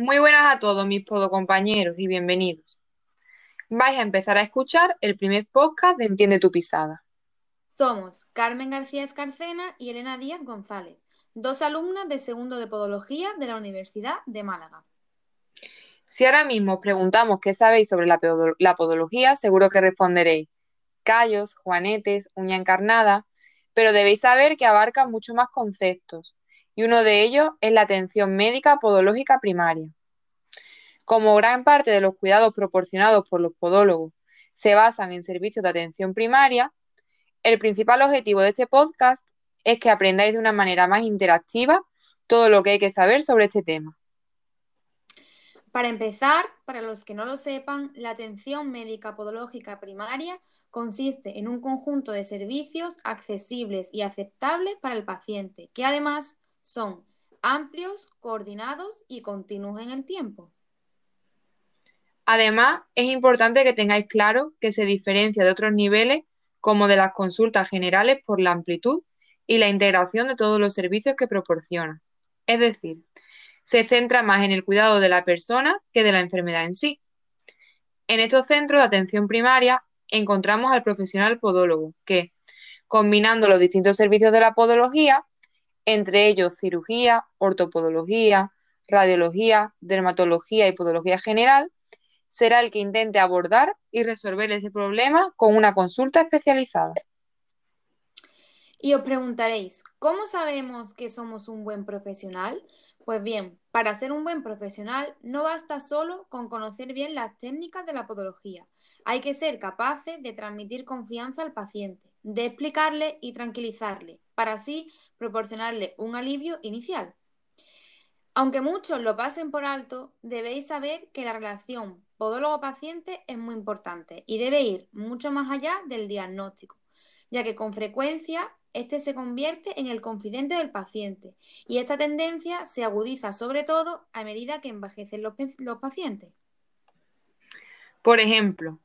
Muy buenas a todos mis podocompañeros y bienvenidos. Vais a empezar a escuchar el primer podcast de Entiende tu pisada. Somos Carmen García Escarcena y Elena Díaz González, dos alumnas de segundo de Podología de la Universidad de Málaga. Si ahora mismo os preguntamos qué sabéis sobre la, la podología, seguro que responderéis callos, juanetes, uña encarnada, pero debéis saber que abarca mucho más conceptos, y uno de ellos es la atención médica podológica primaria. Como gran parte de los cuidados proporcionados por los podólogos se basan en servicios de atención primaria, el principal objetivo de este podcast es que aprendáis de una manera más interactiva todo lo que hay que saber sobre este tema. Para empezar, para los que no lo sepan, la atención médica podológica primaria consiste en un conjunto de servicios accesibles y aceptables para el paciente, que además son amplios, coordinados y continuos en el tiempo. Además, es importante que tengáis claro que se diferencia de otros niveles como de las consultas generales por la amplitud y la integración de todos los servicios que proporciona. Es decir, se centra más en el cuidado de la persona que de la enfermedad en sí. En estos centros de atención primaria encontramos al profesional podólogo, que, combinando los distintos servicios de la podología, entre ellos cirugía, ortopodología, radiología, dermatología y podología general, será el que intente abordar y resolver ese problema con una consulta especializada. Y os preguntaréis, ¿cómo sabemos que somos un buen profesional? Pues bien, para ser un buen profesional no basta solo con conocer bien las técnicas de la podología. Hay que ser capaces de transmitir confianza al paciente, de explicarle y tranquilizarle, para así proporcionarle un alivio inicial. Aunque muchos lo pasen por alto, debéis saber que la relación podólogo-paciente es muy importante y debe ir mucho más allá del diagnóstico, ya que con frecuencia este se convierte en el confidente del paciente y esta tendencia se agudiza sobre todo a medida que envejecen los, los pacientes. Por ejemplo,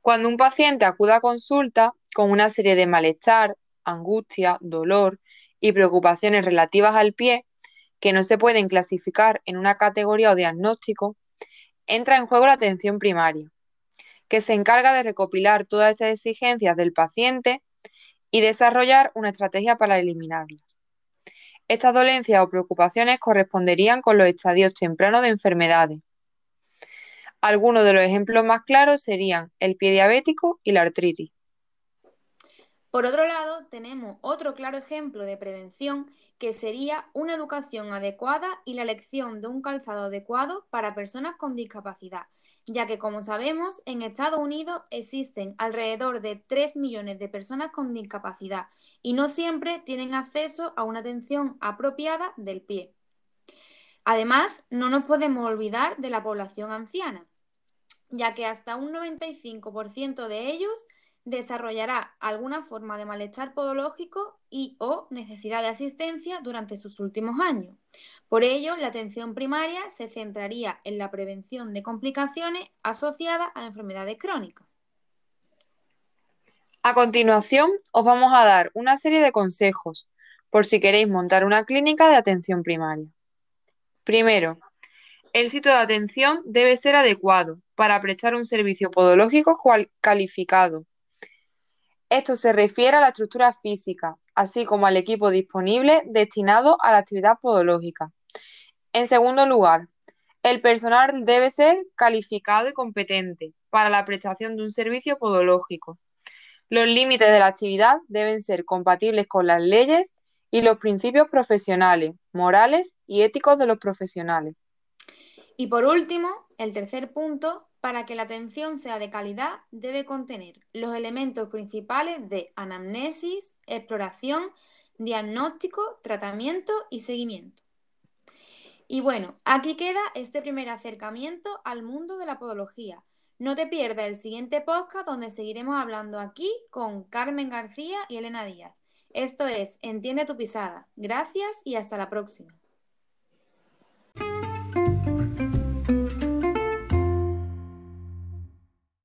cuando un paciente acude a consulta con una serie de malestar, angustia, dolor y preocupaciones relativas al pie que no se pueden clasificar en una categoría o diagnóstico, entra en juego la atención primaria, que se encarga de recopilar todas estas exigencias del paciente y desarrollar una estrategia para eliminarlas. Estas dolencias o preocupaciones corresponderían con los estadios tempranos de enfermedades. Algunos de los ejemplos más claros serían el pie diabético y la artritis. Por otro lado, tenemos otro claro ejemplo de prevención que sería una educación adecuada y la elección de un calzado adecuado para personas con discapacidad, ya que como sabemos, en Estados Unidos existen alrededor de 3 millones de personas con discapacidad y no siempre tienen acceso a una atención apropiada del pie. Además, no nos podemos olvidar de la población anciana, ya que hasta un 95% de ellos desarrollará alguna forma de malestar podológico y o necesidad de asistencia durante sus últimos años. Por ello, la atención primaria se centraría en la prevención de complicaciones asociadas a enfermedades crónicas. A continuación, os vamos a dar una serie de consejos por si queréis montar una clínica de atención primaria. Primero, el sitio de atención debe ser adecuado para prestar un servicio podológico calificado esto se refiere a la estructura física, así como al equipo disponible destinado a la actividad podológica. En segundo lugar, el personal debe ser calificado y competente para la prestación de un servicio podológico. Los límites de la actividad deben ser compatibles con las leyes y los principios profesionales, morales y éticos de los profesionales. Y por último, el tercer punto para que la atención sea de calidad, debe contener los elementos principales de anamnesis, exploración, diagnóstico, tratamiento y seguimiento. Y bueno, aquí queda este primer acercamiento al mundo de la podología. No te pierdas el siguiente podcast donde seguiremos hablando aquí con Carmen García y Elena Díaz. Esto es Entiende tu pisada. Gracias y hasta la próxima.